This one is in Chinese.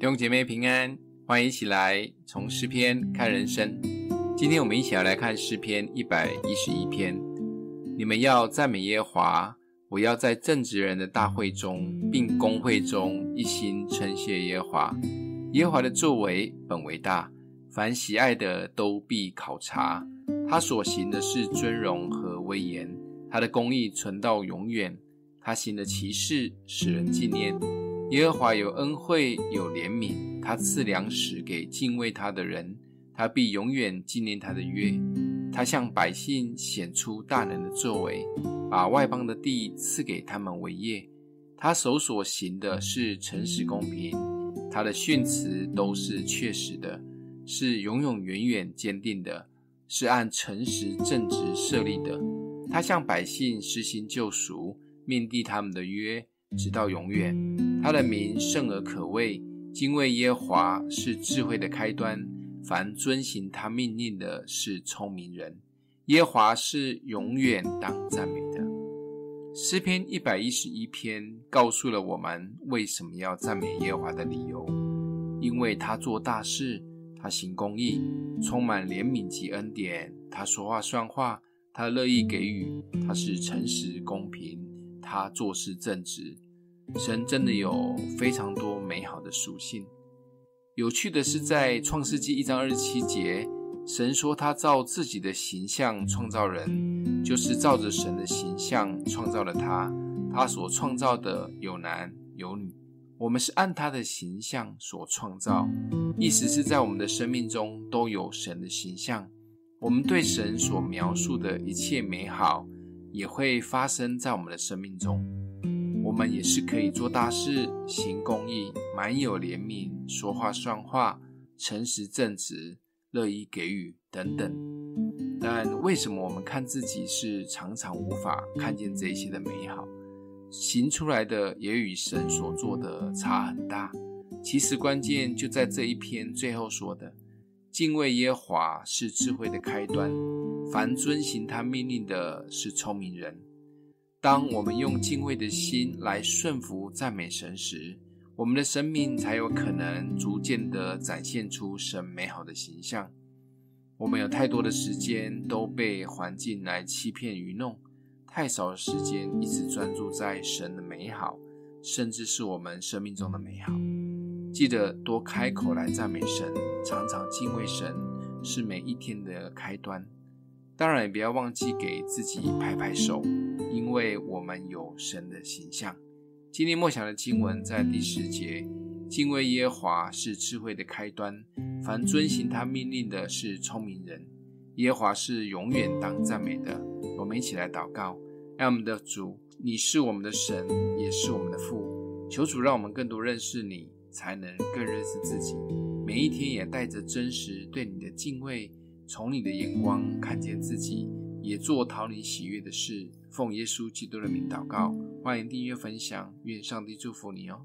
弟兄姐妹平安，欢迎一起来从诗篇看人生。今天我们一起来看诗篇一百一十一篇。你们要赞美耶和华，我要在正直人的大会中，并公会中一心称谢耶和华。耶和华的作为本为大，凡喜爱的都必考察。他所行的是尊荣和威严，他的公义存到永远。他行的奇事使人纪念。耶和华有恩惠，有怜悯，他赐粮食给敬畏他的人，他必永远纪念他的约。他向百姓显出大能的作为，把外邦的地赐给他们为业。他手所行的是诚实公平，他的训词都是确实的，是永永远远坚定的，是按诚实正直设立的。他向百姓施行救赎。面地他们的约，直到永远。他的名圣而可畏，敬畏耶和华是智慧的开端。凡遵行他命令的，是聪明人。耶和华是永远当赞美的。诗篇一百一十一篇告诉了我们为什么要赞美耶和华的理由，因为他做大事，他行公义，充满怜悯及恩典。他说话算话，他乐意给予，他是诚实公平。他做事正直，神真的有非常多美好的属性。有趣的是，在创世纪一章二十七节，神说他照自己的形象创造人，就是照着神的形象创造了他。他所创造的有男有女，我们是按他的形象所创造，意思是在我们的生命中都有神的形象。我们对神所描述的一切美好，也会发生在我们的生命中，我们也是可以做大事、行公义、满有怜悯、说话算话、诚实正直、乐意给予等等。但为什么我们看自己是常常无法看见这些的美好，行出来的也与神所做的差很大？其实关键就在这一篇最后说的：敬畏耶华是智慧的开端。凡遵行他命令的，是聪明人。当我们用敬畏的心来顺服赞美神时，我们的生命才有可能逐渐地展现出神美好的形象。我们有太多的时间都被环境来欺骗愚弄，太少的时间一直专注在神的美好，甚至是我们生命中的美好。记得多开口来赞美神，常常敬畏神，是每一天的开端。当然，也不要忘记给自己拍拍手，因为我们有神的形象。今天默想的经文在第十节：敬畏耶和华是智慧的开端，凡遵行他命令的，是聪明人。耶和华是永远当赞美的。我们一起来祷告：爱我们的主，你是我们的神，也是我们的父。求主让我们更多认识你，才能更认识自己。每一天也带着真实对你的敬畏。从你的眼光看见自己，也做讨你喜悦的事。奉耶稣基督的名祷告，欢迎订阅分享，愿上帝祝福你哦。